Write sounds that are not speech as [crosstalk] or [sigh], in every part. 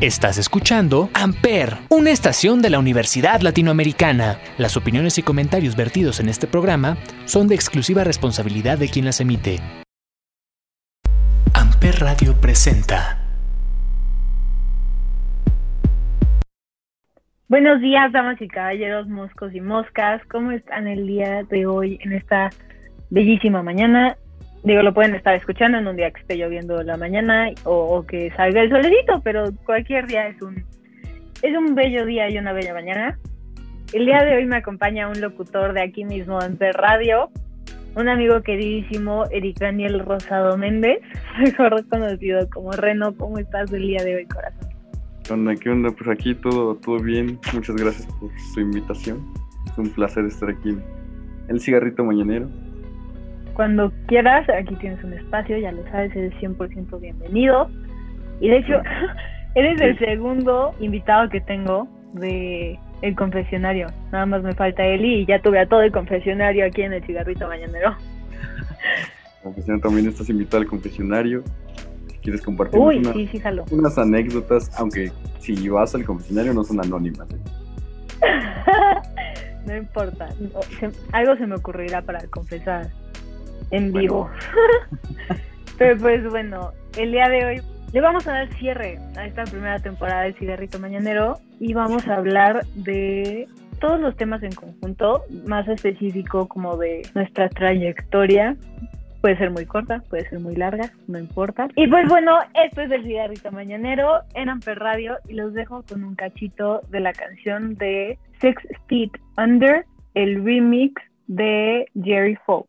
Estás escuchando Amper, una estación de la Universidad Latinoamericana. Las opiniones y comentarios vertidos en este programa son de exclusiva responsabilidad de quien las emite. Amper Radio presenta. Buenos días, damas y caballeros, moscos y moscas. ¿Cómo están el día de hoy en esta bellísima mañana? Digo, lo pueden estar escuchando en un día que esté lloviendo la mañana o, que salga el solecito, pero cualquier día es un, es un bello día y una bella mañana. El día de hoy me acompaña un locutor de aquí mismo en Per Radio, un amigo queridísimo, Eric Daniel Rosado Méndez, [laughs] mejor conocido como Reno. ¿Cómo estás el día de hoy, corazón? ¿Qué onda? ¿Qué onda? Pues aquí todo, todo bien. Muchas gracias por su invitación. Es un placer estar aquí El Cigarrito Mañanero cuando quieras, aquí tienes un espacio, ya lo sabes, eres 100% bienvenido. Y de hecho, [laughs] eres el segundo invitado que tengo de el confesionario. Nada más me falta Eli y ya tuve a todo el confesionario aquí en el cigarrito mañanero. [laughs] También estás invitado al confesionario. Si quieres compartir unas anécdotas, aunque si vas al confesionario no son anónimas. ¿eh? [laughs] no importa, algo se me ocurrirá para confesar en vivo. [laughs] Pero pues bueno, el día de hoy le vamos a dar cierre a esta primera temporada de Cigarrito Mañanero y vamos a hablar de todos los temas en conjunto, más específico como de nuestra trayectoria. Puede ser muy corta, puede ser muy larga, no importa. Y pues bueno, esto es el Cigarrito Mañanero en Amper Radio y los dejo con un cachito de la canción de Six Feet Under, el remix de Jerry Folk.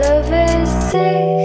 love is safe.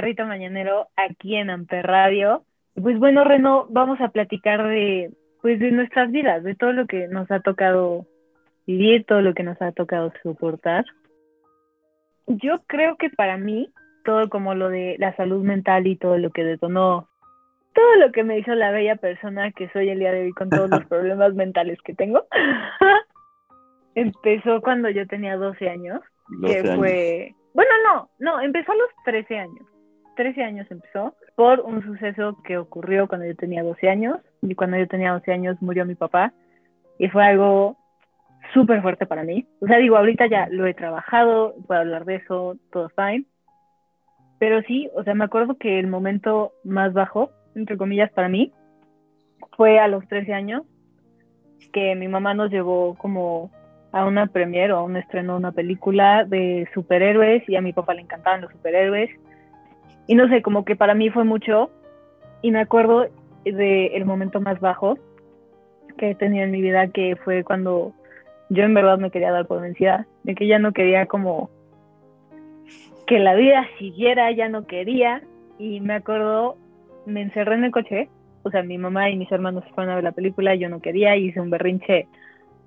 Cigarrito mañanero aquí en Amper Radio. Pues bueno, Reno, vamos a platicar de pues de nuestras vidas, de todo lo que nos ha tocado vivir, todo lo que nos ha tocado soportar. Yo creo que para mí, todo como lo de la salud mental y todo lo que detonó, todo lo que me hizo la bella persona que soy el día de hoy con todos los [laughs] problemas mentales que tengo, [laughs] empezó cuando yo tenía 12 años, que fue bueno, no, no, empezó a los 13 años. 13 años empezó por un suceso que ocurrió cuando yo tenía 12 años. Y cuando yo tenía 12 años murió mi papá. Y fue algo súper fuerte para mí. O sea, digo, ahorita ya lo he trabajado, puedo hablar de eso, todo fine. Pero sí, o sea, me acuerdo que el momento más bajo, entre comillas, para mí, fue a los 13 años, que mi mamá nos llevó como a una premiere o a un estreno de una película de superhéroes y a mi papá le encantaban los superhéroes. Y no sé, como que para mí fue mucho. Y me acuerdo del el momento más bajo que he tenido en mi vida, que fue cuando yo en verdad me quería dar por vencida, de que ya no quería como que la vida siguiera, ya no quería. Y me acuerdo, me encerré en el coche, o sea, mi mamá y mis hermanos se fueron a ver la película, yo no quería, hice un berrinche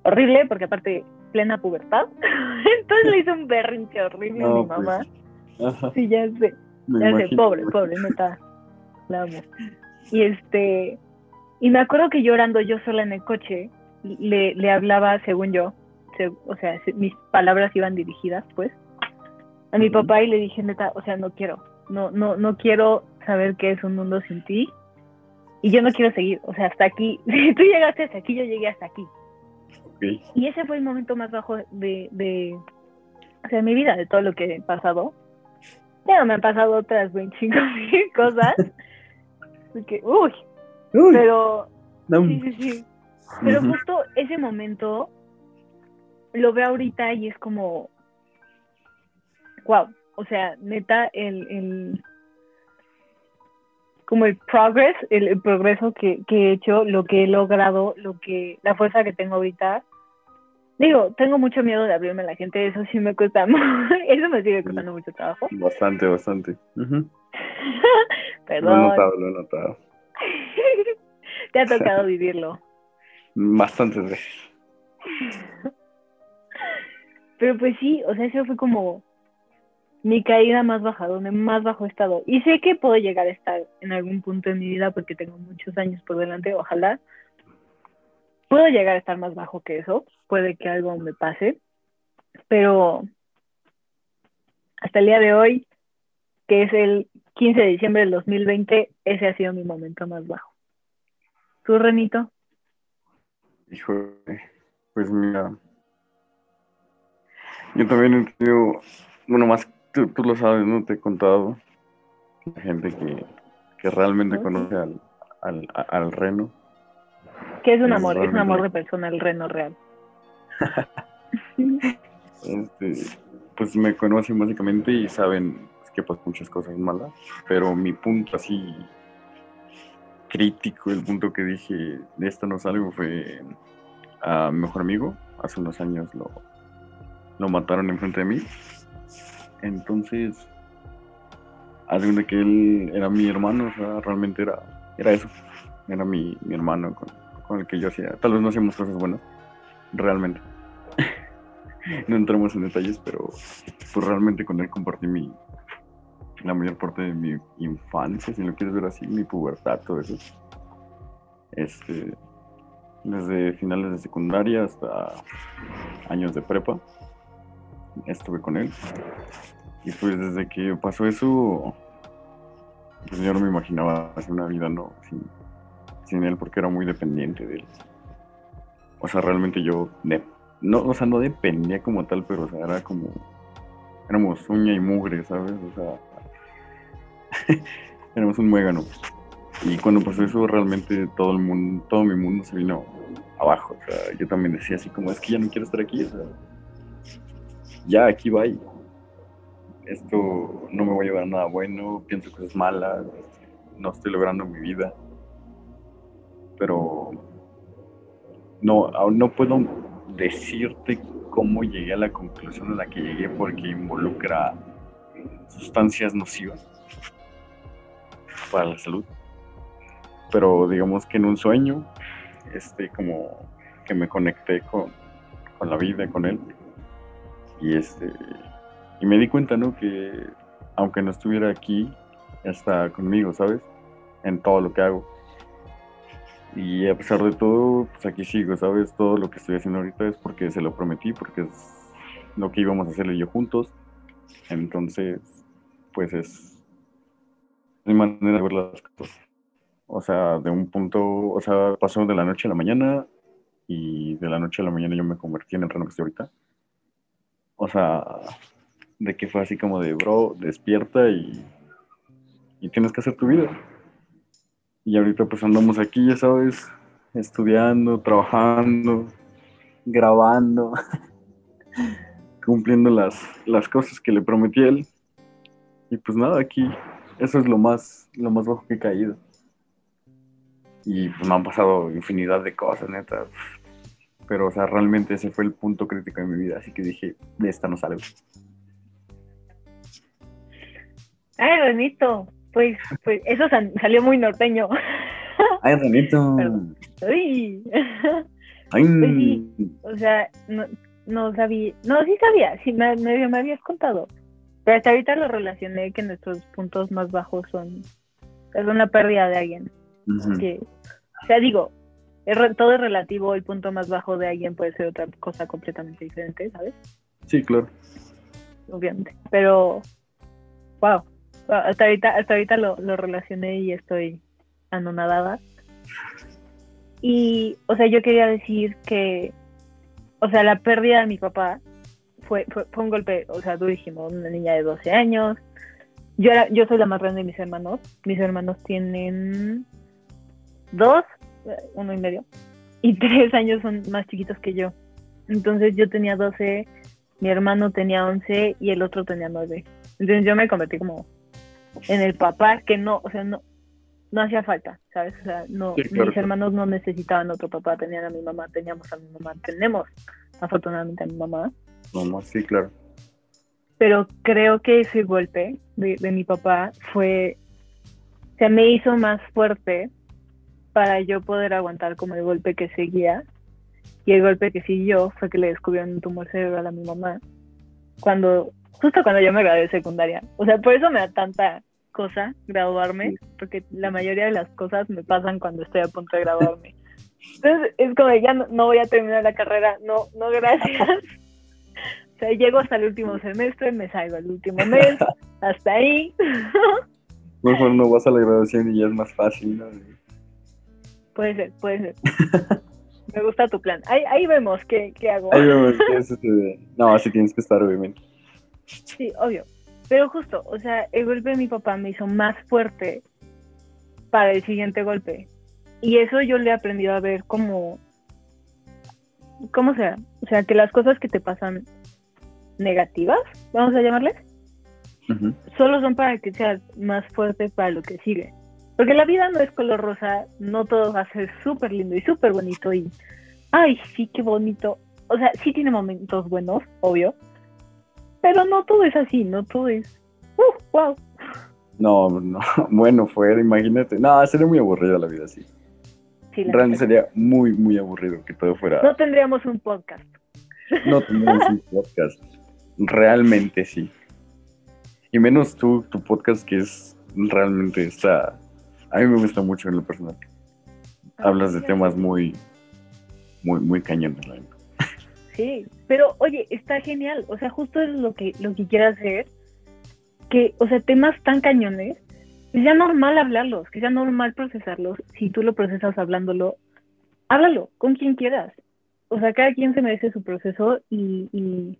horrible, porque aparte, plena pubertad. [laughs] Entonces le hice un berrinche horrible a mi pues, mamá. Sí, ya sé. Sé, pobre, pobre, neta. La amo. Y este, y me acuerdo que llorando yo sola en el coche, le, le hablaba, según yo, o sea, mis palabras iban dirigidas, pues, a mi papá y le dije, neta, o sea, no quiero, no, no, no quiero saber qué es un mundo sin ti y yo no quiero seguir, o sea, hasta aquí, [laughs] si tú llegaste hasta aquí, yo llegué hasta aquí. Y ese fue el momento más bajo de, de, o sea, mi vida, de todo lo que he pasado. Ya me han pasado otras 25 [laughs] mil cosas. que, uy, pero... Sí, sí, sí. Pero justo ese momento lo veo ahorita y es como, wow, o sea, neta, el, el como el progress, el, progreso que, que, he hecho, lo que he logrado, lo que, la fuerza que tengo ahorita, Digo, tengo mucho miedo de abrirme a la gente, eso sí me cuesta, [laughs] eso me sigue costando mucho trabajo. Bastante, bastante. [laughs] Perdón. Lo he notado, lo he notado. [laughs] Te ha tocado vivirlo. Bastantes veces. Pero pues sí, o sea, eso fue como mi caída más baja, donde más bajo he estado. Y sé que puedo llegar a estar en algún punto de mi vida porque tengo muchos años por delante, ojalá, puedo llegar a estar más bajo que eso, puede que algo me pase, pero hasta el día de hoy, que es el 15 de diciembre del 2020, ese ha sido mi momento más bajo. ¿Tú, Renito? Hijo, pues mira, yo también he tenido, bueno, más tú, tú lo sabes, ¿no? Te he contado, la gente que, que realmente conoce al, al, al reno que es un amor, es un amor de persona el reno real. Este, pues me conocen básicamente y saben que pues muchas cosas malas, pero mi punto así crítico, el punto que dije de esto no salgo fue a mi mejor amigo, hace unos años lo, lo mataron enfrente de mí. Entonces, de que él era mi hermano, o sea, realmente era, era eso, era mi, mi hermano con, con el que yo hacía. Tal vez no hacíamos cosas buenas, realmente. [laughs] no entramos en detalles, pero pues realmente con él compartí mi la mayor parte de mi infancia, si lo quieres ver así, mi pubertad, todo eso. Este, desde finales de secundaria hasta años de prepa, estuve con él. Y pues desde que pasó eso, pues yo no me imaginaba hacer una vida no sin, sin él porque era muy dependiente de él. O sea, realmente yo, no, o sea, no dependía como tal, pero o sea, era como, éramos uña y mugre, ¿sabes? O sea, [laughs] éramos un muégano. Y cuando pasó eso, realmente todo el mundo, todo mi mundo se vino abajo. O sea, yo también decía así como, es que ya no quiero estar aquí, o sea, ya aquí va. Esto no me va a llevar a nada bueno, pienso cosas malas, no estoy logrando mi vida pero no, aún no puedo decirte cómo llegué a la conclusión a la que llegué porque involucra sustancias nocivas para la salud. Pero digamos que en un sueño, este, como que me conecté con, con la vida, con él. Y este, y me di cuenta, ¿no? Que aunque no estuviera aquí, está conmigo, ¿sabes? En todo lo que hago. Y a pesar de todo, pues aquí sigo, ¿sabes? Todo lo que estoy haciendo ahorita es porque se lo prometí, porque es lo que íbamos a hacer yo juntos. Entonces, pues es mi manera de ver las cosas. O sea, de un punto, o sea, pasó de la noche a la mañana y de la noche a la mañana yo me convertí en el reno que estoy ahorita. O sea, de que fue así como de, bro, despierta y, y tienes que hacer tu vida. Y ahorita pues andamos aquí, ya sabes, estudiando, trabajando, grabando, [laughs] cumpliendo las, las cosas que le prometí a él. Y pues nada, aquí, eso es lo más, lo más bajo que he caído. Y pues me han pasado infinidad de cosas, neta. Pero, o sea, realmente ese fue el punto crítico de mi vida. Así que dije, de esta no salgo. Ay, Renito, pues, pues eso salió muy norteño. Ay, Renito. [laughs] Uy. Ay. Pues sí, o sea, no, no sabía, no, sí sabía, sí me, me, me habías contado. Pero hasta ahorita lo relacioné que nuestros puntos más bajos son, es una pérdida de alguien. que, o sea, digo, todo es relativo, el punto más bajo de alguien puede ser otra cosa completamente diferente, ¿sabes? Sí, claro. Obviamente. Pero, wow, hasta ahorita, hasta ahorita lo, lo relacioné y estoy anonadada. Y, o sea, yo quería decir que, o sea, la pérdida de mi papá fue, fue, un golpe, o sea, durísimo, una niña de 12 años. Yo, era, yo soy la más grande de mis hermanos. Mis hermanos tienen dos, uno y medio, y [laughs] tres años son más chiquitos que yo. Entonces yo tenía 12, mi hermano tenía 11 y el otro tenía 9. Entonces yo me convertí como en el papá que no, o sea, no, no hacía falta, ¿sabes? O sea, no, mis hermanos no necesitaban otro papá, tenían a mi mamá, teníamos a mi mamá, tenemos afortunadamente a mi mamá. Mamá, sí, claro. Pero creo que ese golpe de, de mi papá fue, se me hizo más fuerte para yo poder aguantar como el golpe que seguía. Y el golpe que siguió fue que le descubrieron un tumor cerebral a mi mamá cuando justo cuando yo me gradué de secundaria. O sea, por eso me da tanta cosa graduarme, porque la mayoría de las cosas me pasan cuando estoy a punto de graduarme. Entonces es como ya no, voy a terminar la carrera, no, no gracias. O sea, llego hasta el último semestre, me salgo el último mes, [laughs] hasta ahí. Mejor no vas a la graduación y ya es más fácil, ¿no? Puede ser, puede ser. [laughs] me gusta tu plan. Ahí, ahí vemos qué, qué hago. Ahí vemos qué No, así tienes que estar, obviamente. Sí, obvio. Pero justo, o sea, el golpe de mi papá me hizo más fuerte para el siguiente golpe. Y eso yo le he aprendido a ver como, ¿cómo sea? O sea, que las cosas que te pasan negativas, vamos a llamarles, solo son para que seas más fuerte para lo que sigue. Porque la vida no es color rosa, no todo va a ser súper lindo y súper bonito y, ay, sí, qué bonito. O sea, sí tiene momentos buenos, obvio, pero no todo es así, no todo es. ¡Uh, wow! No, no, [laughs] bueno, fuera, imagínate. No, sería muy aburrida la vida así. Sí, Realmente sería muy, muy aburrido que todo fuera. No tendríamos un podcast. No tendríamos un podcast. Realmente sí. Y menos tú, tu podcast que es realmente está. A mí me gusta mucho en lo personal. Hablas de temas muy, muy, muy cañones, la Sí, pero oye, está genial, o sea, justo es lo que, lo que quiero hacer, que, o sea, temas tan cañones, que sea normal hablarlos, que sea normal procesarlos, si tú lo procesas hablándolo, háblalo con quien quieras. O sea, cada quien se merece su proceso y, y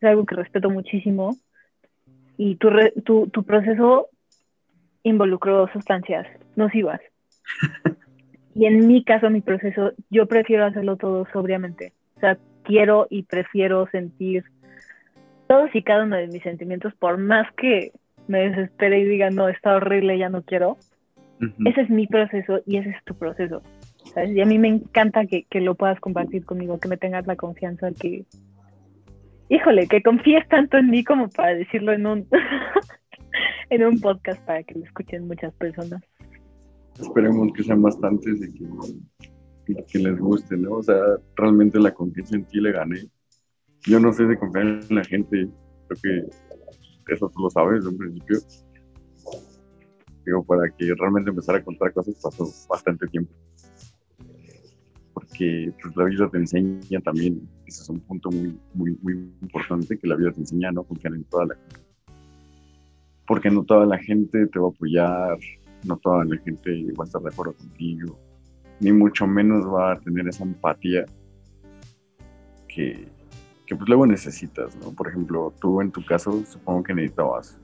es algo que respeto muchísimo. Y tu, tu, tu proceso involucró sustancias nocivas. [laughs] y en mi caso, mi proceso, yo prefiero hacerlo todo sobriamente. O sea, quiero y prefiero sentir todos y cada uno de mis sentimientos, por más que me desespere y diga, no, está horrible, ya no quiero. Ese es mi proceso y ese es tu proceso. Y a mí me encanta que, lo puedas compartir conmigo, que me tengas la confianza que, híjole, que confíes tanto en mí como para decirlo en un, [laughs] en un podcast para que lo escuchen muchas personas. Esperemos que sean bastantes y que, que les guste, ¿no? O sea, realmente la confianza en ti le gané. Yo no sé de confiar en la gente, creo que eso tú lo sabes desde un principio. Digo, para que realmente empezara a contar cosas pasó bastante tiempo. Porque pues, la vida te enseña también, ese es un punto muy, muy, muy importante, que la vida te enseña a no confiar en toda la gente. Porque no toda la gente te va a apoyar, no toda la gente va a estar de acuerdo contigo, ni mucho menos va a tener esa empatía que, que pues luego necesitas, ¿no? Por ejemplo, tú en tu caso supongo que necesitabas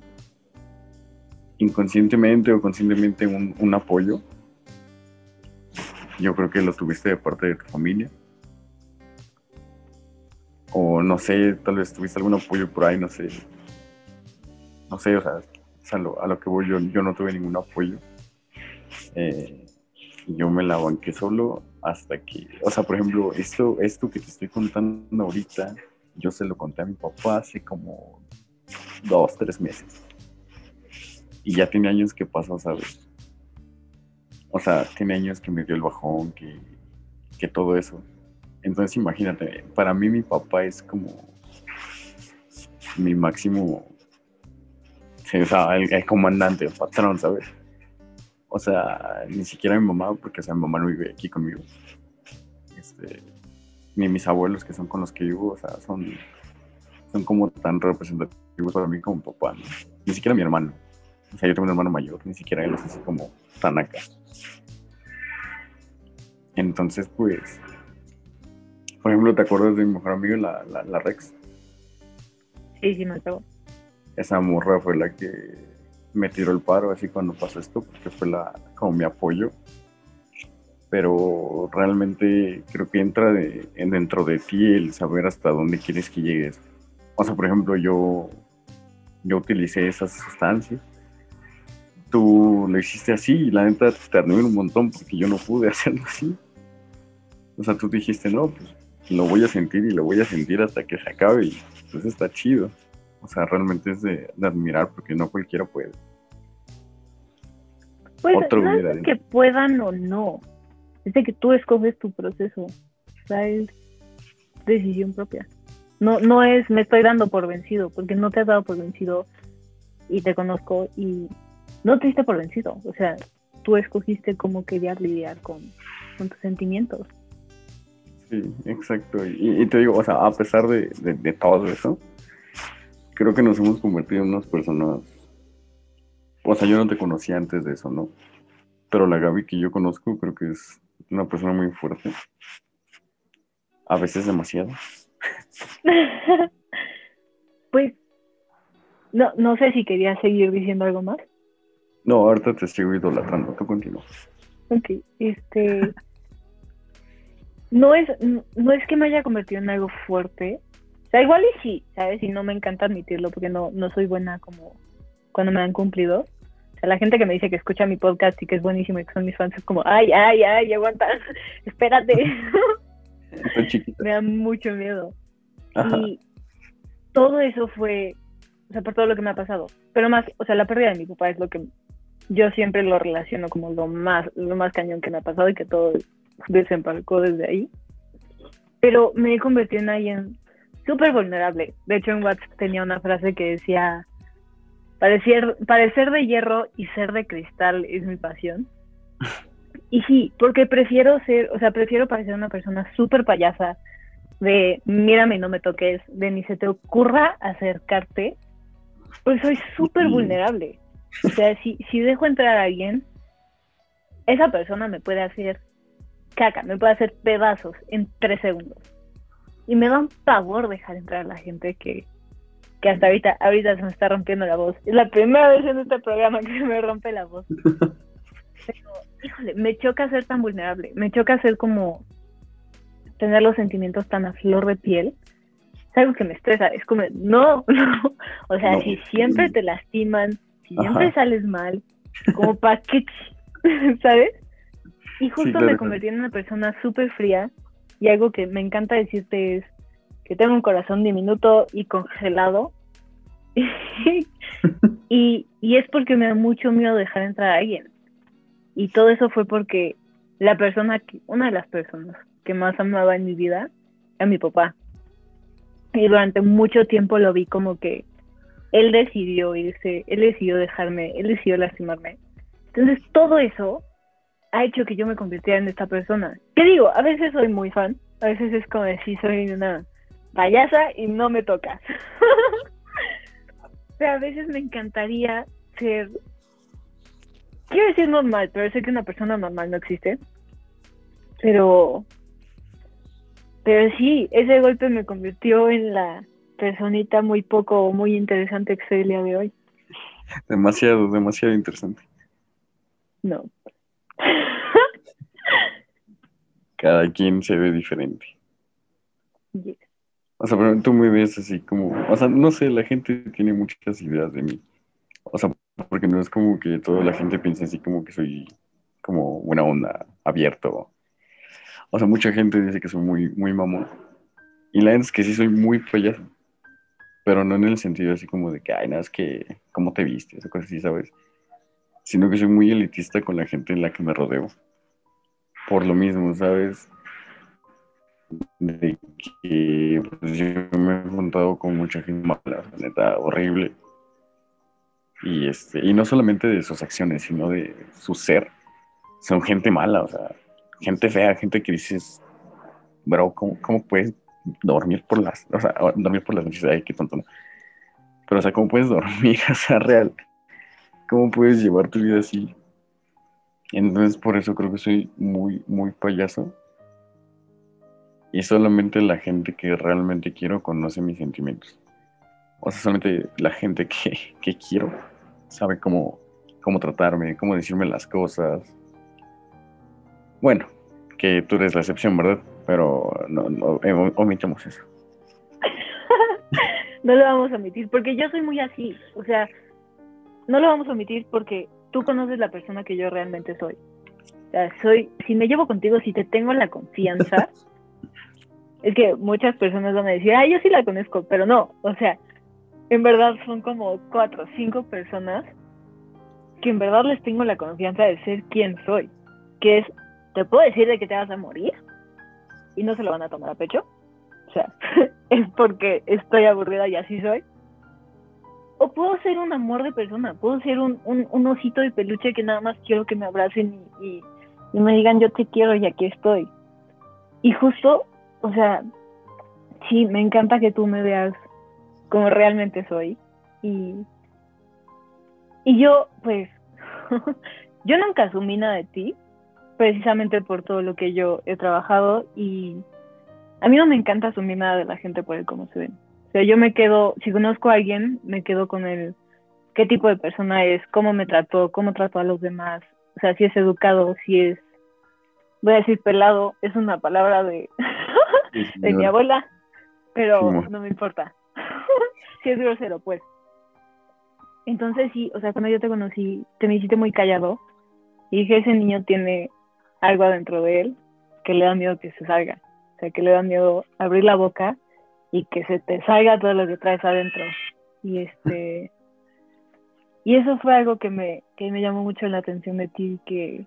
inconscientemente o conscientemente un, un apoyo. Yo creo que lo tuviste de parte de tu familia. O no sé, tal vez tuviste algún apoyo por ahí, no sé. No sé, o sea, a lo, a lo que voy yo, yo no tuve ningún apoyo. Eh, yo me la banqué solo hasta que, o sea, por ejemplo, esto, esto que te estoy contando ahorita, yo se lo conté a mi papá hace como dos, tres meses. Y ya tiene años que pasó, ¿sabes? O sea, tiene años que me dio el bajón, que, que todo eso. Entonces imagínate, para mí mi papá es como mi máximo, o el, el comandante, el patrón, ¿sabes? O sea, ni siquiera mi mamá, porque o sea, mi mamá no vive aquí conmigo. Este, ni mis abuelos que son con los que vivo, o sea, son, son como tan representativos para mí como papá, ¿no? Ni siquiera mi hermano. O sea, yo tengo un hermano mayor, ni siquiera él es así como tan acá. Entonces, pues, por ejemplo, ¿te acuerdas de mi mejor amigo, la, la, la Rex? Sí, sí, me acuerdo. Esa morra fue la que me tiró el paro así cuando pasó esto, porque fue la, como mi apoyo. Pero realmente creo que entra de, en dentro de ti el saber hasta dónde quieres que llegues. O sea, por ejemplo, yo, yo utilicé esas sustancias. Tú lo hiciste así y la neta te admiro un montón porque yo no pude [laughs] hacerlo así. O sea, tú dijiste, no, pues lo voy a sentir y lo voy a sentir hasta que se acabe y pues está chido. O sea, realmente es de, de admirar porque no cualquiera puede. Pues Otro no es que puedan o no, es de que tú escoges tu proceso, o sea, es decisión propia. No, no es me estoy dando por vencido, porque no te has dado por vencido y te conozco y no te diste por vencido, o sea, tú escogiste cómo querías lidiar con, con tus sentimientos. Sí, exacto. Y, y te digo, o sea, a pesar de, de- de todo eso, creo que nos hemos convertido en unas personas. O sea, yo no te conocía antes de eso, ¿no? Pero la Gaby que yo conozco creo que es una persona muy fuerte. A veces demasiado. [laughs] pues, no, no sé si querías seguir diciendo algo más. No, ahorita te sigo idolatrando. Tú continúa. Ok, este. [laughs] No es, no es que me haya convertido en algo fuerte. O sea, igual y sí, ¿sabes? Y no me encanta admitirlo porque no, no soy buena como cuando me han cumplido. O sea, la gente que me dice que escucha mi podcast y que es buenísimo y que son mis fans es como, ay, ay, ay, aguanta, [laughs] espérate. [laughs] Me da mucho miedo. Ajá. Y todo eso fue, o sea, por todo lo que me ha pasado. Pero más, o sea, la pérdida de mi papá es lo que yo siempre lo relaciono como lo más, lo más cañón que me ha pasado y que todo desembarcó desde ahí. Pero me he convertido en alguien súper vulnerable. De hecho, en WhatsApp tenía una frase que decía, parecer, parecer de hierro y ser de cristal es mi pasión. [laughs] Y sí, porque prefiero ser, o sea, prefiero parecer una persona súper payasa, de mírame y no me toques, de ni se te ocurra acercarte, pues soy súper vulnerable. O sea, si, si dejo entrar a alguien, esa persona me puede hacer caca, me puede hacer pedazos en tres segundos. Y me da un pavor dejar entrar a la gente que, que hasta ahorita, ahorita se me está rompiendo la voz. Es la primera vez en este programa que se me rompe la voz. [laughs] Pero, híjole, me choca ser tan vulnerable, me choca ser como tener los sentimientos tan a flor de piel. Es algo que me estresa, es como, no, [laughs] no. O sea, No. si siempre te lastiman, si siempre sales mal, [laughs] como pa' qué, ¿sabes? Y justo claro, me convertí en una persona súper fría y algo que me encanta decirte es, que tengo un corazón diminuto y congelado. [laughs] y, y es porque me da mucho miedo dejar entrar a alguien. Y todo eso fue porque la persona, que, una de las personas que más amaba en mi vida era mi papá. Y durante mucho tiempo lo vi como que él decidió irse, él decidió dejarme, él decidió lastimarme. Entonces todo eso ha hecho que yo me convirtiera en esta persona. ¿Qué digo? A veces soy muy fan, a veces es como decir soy una payasa y no me tocas. [laughs] Pero a veces me encantaría ser, quiero decir normal, pero sé que una persona normal no existe. Pero, pero sí, ese golpe me convirtió en la personita muy poco, muy interesante que soy el día de hoy. Demasiado, demasiado interesante. No. [laughs] Cada quien se ve diferente. Yes. O sea, pero tú me ves así como, o sea, no sé, la gente tiene muchas ideas de mí. O sea, porque no es como que toda la gente piensa así como que soy como buena onda, abierto. O sea, mucha gente dice que soy muy, muy mamón. Y la verdad es que sí soy muy payaso. Pero no en el sentido así como de que, ay, nada, es que, ¿cómo te vistes? O cosas así, ¿sabes? Sino que soy muy elitista con la gente en la que me rodeo. Por lo mismo, ¿sabes? de que pues, yo me he juntado con mucha gente mala, neta, horrible. Y, este, y no solamente de sus acciones, sino de su ser. Son gente mala, o sea, gente fea, gente que dices, bro, ¿cómo, cómo puedes dormir por las, o sea, dormir por las noches? Ay, qué tonto. Pero, o sea, ¿cómo puedes dormir? [laughs] O sea, real. ¿Cómo puedes llevar tu vida así? Entonces, por eso creo que soy muy, muy payaso y solamente la gente que realmente quiero conoce mis sentimientos. O sea, solamente la gente que, quiero sabe cómo, cómo tratarme, cómo decirme las cosas. Bueno, que tú eres la excepción, ¿verdad? Pero no, no eh, omitamos eso. [laughs] no lo vamos a omitir, porque yo soy muy así. O sea, no lo vamos a omitir porque tú conoces la persona que yo realmente soy. O sea, soy, si me llevo contigo, si te tengo la confianza, [laughs] es que muchas personas van a decir, ah, yo sí la conozco, pero no, o sea, en verdad son como cuatro o cinco personas que en verdad les tengo la confianza de ser quien soy, que es, te puedo decir de que te vas a morir y no se lo van a tomar a pecho, o sea, [laughs] es porque estoy aburrida y así soy. O puedo ser un amor de persona, puedo ser un, un, osito de peluche que nada más quiero que me abracen y, y me digan yo te quiero y aquí estoy. Y justo o sea, sí, me encanta que tú me veas como realmente soy. Y, y yo, pues, [laughs] yo nunca asumí nada de ti, precisamente por todo lo que yo he trabajado y a mí no me encanta asumir nada de la gente por el cómo se ven. O sea, yo me quedo, si conozco a alguien, me quedo con el qué tipo de persona es, cómo me trató, cómo trató a los demás, o sea, si es educado, si es, voy a decir pelado, es una palabra de, [laughs] de mi abuela, pero no me importa. [laughs] si es grosero, pues. Entonces sí, o sea, cuando yo te conocí, te me hiciste muy callado y dije, ese niño tiene algo adentro de él que le da miedo que se salga. O sea, que le da miedo abrir la boca y que se te salga todo lo que traes adentro. Y este y eso fue algo que me, que me llamó mucho la atención de ti que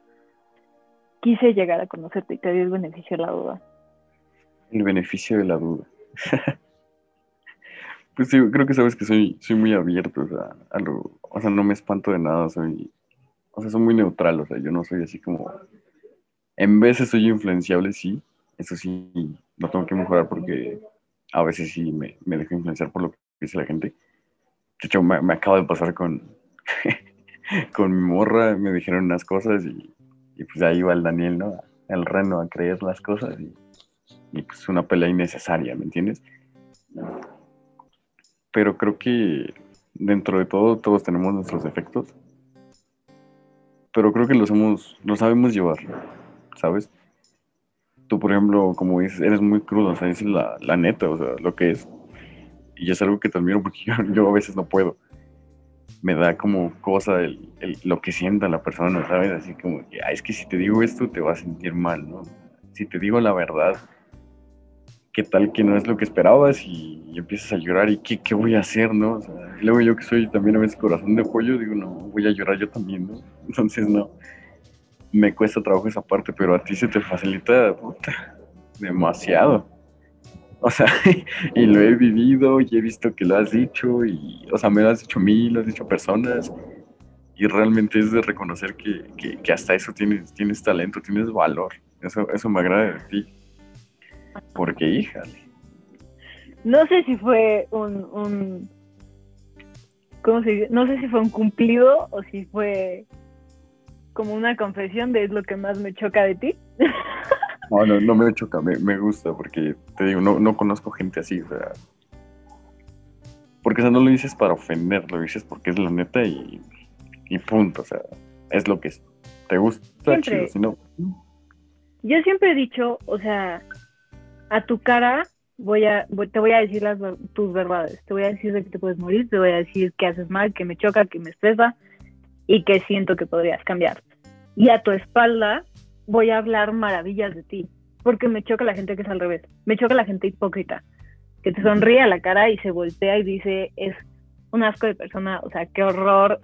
quise llegar a conocerte y te dio el beneficio de la duda el beneficio de la duda. [laughs] pues sí, creo que sabes que soy, soy muy abierto, o sea, a lo, o sea, no me espanto de nada, soy, o sea, soy muy neutral, o sea, yo no soy así como, en veces soy influenciable, sí, eso sí, lo tengo que mejorar porque a veces sí me, me dejo influenciar por lo que dice la gente. De hecho, me, me acaba de pasar con, [laughs] con mi morra, me dijeron unas cosas y, y pues ahí va el Daniel, ¿no? El reno a creer las cosas y y pues una pelea innecesaria, ¿me entiendes? Pero creo que dentro de todo todos tenemos nuestros defectos, pero creo que los, hemos, los sabemos llevar, ¿sabes? Tú, por ejemplo, como dices, eres muy crudo, o sea, es la, la neta, o sea, lo que es. Y es algo que te admiro porque yo, a veces no puedo. Me da como cosa el, lo que sienta la persona, ¿sabes? Así como, que, es que si te digo esto te va a sentir mal, ¿no? Si te digo la verdad, qué tal que no es lo que esperabas y, empiezas a llorar y qué, qué voy a hacer, ¿no? O sea, luego yo que soy también a veces corazón de pollo, digo, no, voy a llorar yo también, ¿no? [laughs] Entonces, no, me cuesta trabajo esa parte, pero a ti se te facilita, puta, demasiado. O sea, [laughs] y lo he vivido y he visto que lo has dicho y, o sea, me lo has dicho a mí, lo has dicho personas y realmente es de reconocer que, que, que hasta eso tienes, tienes talento, tienes valor. Eso, eso me agrada de ti. Porque, híjale. No sé si fue un, un ¿cómo se dice? No sé si fue un cumplido o si fue como una confesión de es lo que más me choca de ti. [laughs] No, no, no me choca, me, me gusta porque te digo, no, no conozco gente así, o sea. Porque o sea, no lo dices para ofender, lo dices porque es la neta y, y punto, o sea, es lo que es. ¿Te gusta? Chido, si no. Yo siempre he dicho, o sea, a tu cara voy a, te voy a decir las, tus verdades. Te voy a decir de que te puedes morir, te voy a decir que haces mal, que me choca, que me estresa y que siento que podrías cambiar. Y a tu espalda voy a hablar maravillas de ti, porque me choca la gente que es al revés. Me choca la gente hipócrita, que te sonríe a la cara y se voltea y dice, es un asco de persona, o sea, qué horror,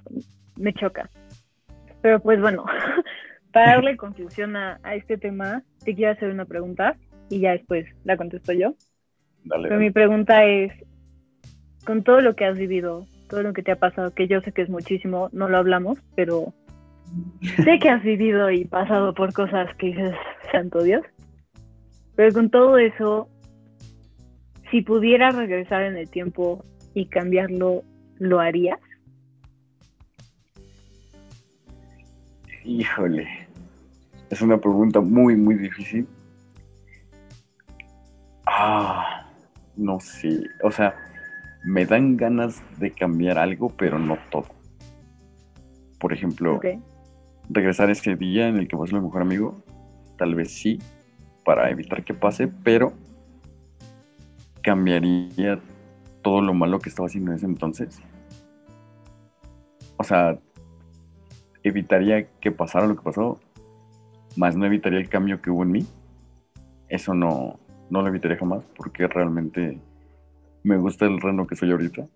me choca. Pero pues bueno, [laughs] para darle conclusión a, a este tema, te quiero hacer una pregunta y ya después la contesto yo. Pero mi pregunta es, con todo lo que has vivido, todo lo que te ha pasado, que yo sé que es muchísimo, no lo hablamos, pero sé que has vivido y pasado por cosas que dices, santo Dios. Pero con todo eso, si pudieras regresar en el tiempo y cambiarlo, ¿lo harías? Híjole, es una pregunta muy, muy difícil Ah, no sé. O sea, me dan ganas de cambiar algo, pero no todo. Por ejemplo, regresar ese día en el que vas mi mejor amigo, tal vez sí, para evitar que pase, pero cambiaría todo lo malo que estaba haciendo en ese entonces. O sea, evitaría que pasara lo que pasó, más no evitaría el cambio que hubo en mí. Eso no, no lo evitaría jamás porque realmente me gusta el reno que soy ahorita.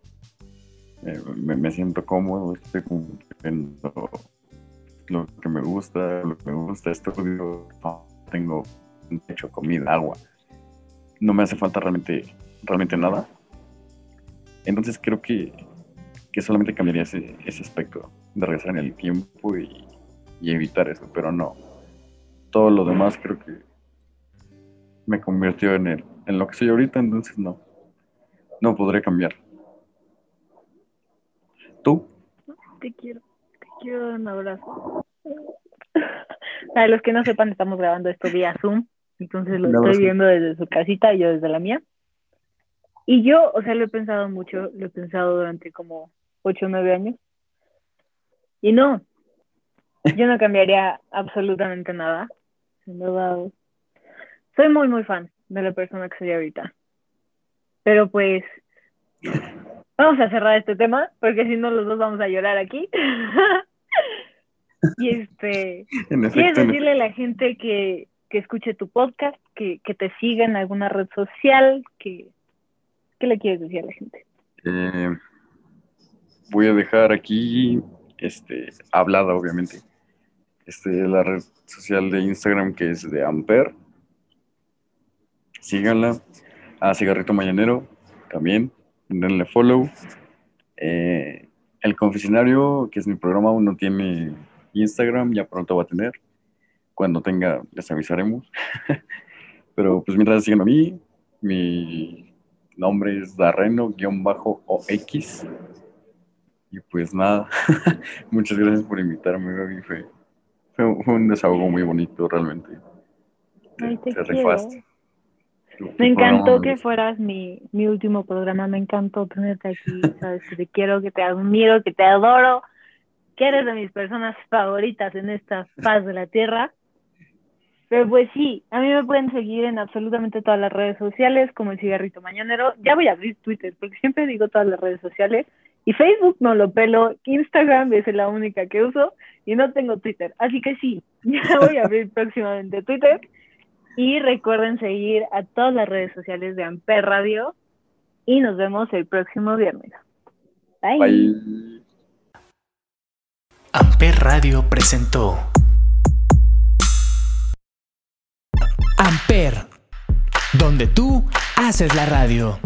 Eh, me, siento cómodo, estoy cumpliendo lo que me gusta, lo que me gusta, estudio, tengo techo, comida, agua. No me hace falta realmente, realmente nada. Entonces creo que, solamente cambiaría ese, aspecto de regresar en el tiempo y, y evitar eso, pero no. Todo lo demás creo que me convirtió en, el, en lo que soy ahorita, entonces no, no podré cambiar. ¿Tú? Te quiero, te quiero dar un abrazo. Para los que no sepan, estamos grabando esto vía Zoom, entonces lo estoy viendo desde su casita y yo desde la mía. Y yo, o sea, lo he pensado mucho, lo he pensado durante como 8 o 9 años. Y no, yo no cambiaría absolutamente nada. Sin duda, soy muy, muy fan de la persona que soy ahorita. Pero pues, vamos a cerrar este tema, porque si no los dos vamos a llorar aquí. [laughs] y este, [laughs] ¿quieres decirle a la gente que, que escuche tu podcast, que, que, te siga en alguna red social? Que, ¿Qué le quieres decir a la gente? Eh, voy a dejar aquí, este, hablada obviamente, este, la red social de Instagram que es de Amper síganla. A Cigarrito Mañanero también, denle follow. Eh, el Confesionario, que es mi programa, aún no tiene Instagram, ya pronto va a tener. Cuando tenga, les avisaremos. [laughs] Pero pues mientras sigan a mí, mi nombre es Darreno-OX. Y pues nada, [laughs] muchas gracias por invitarme, Gaby. Fue, fue, un desahogo muy bonito, realmente. te, te rifaste. Me encantó que fueras mi, mi último programa, me encantó tenerte aquí, sabes que te quiero, que te admiro, que te adoro, que eres de mis personas favoritas en esta faz de la tierra. Pero pues sí, a mí me pueden seguir en absolutamente todas las redes sociales, como el cigarrito mañanero. Ya voy a abrir Twitter, porque siempre digo todas las redes sociales. Y Facebook no lo pelo, Instagram es la única que uso y no tengo Twitter. Así que sí, [laughs] ya voy a abrir próximamente Twitter. Y recuerden seguir a todas las redes sociales de Amper Radio. Y nos vemos el próximo viernes. Bye. Bye. Amper Radio presentó Amper, donde tú haces la radio.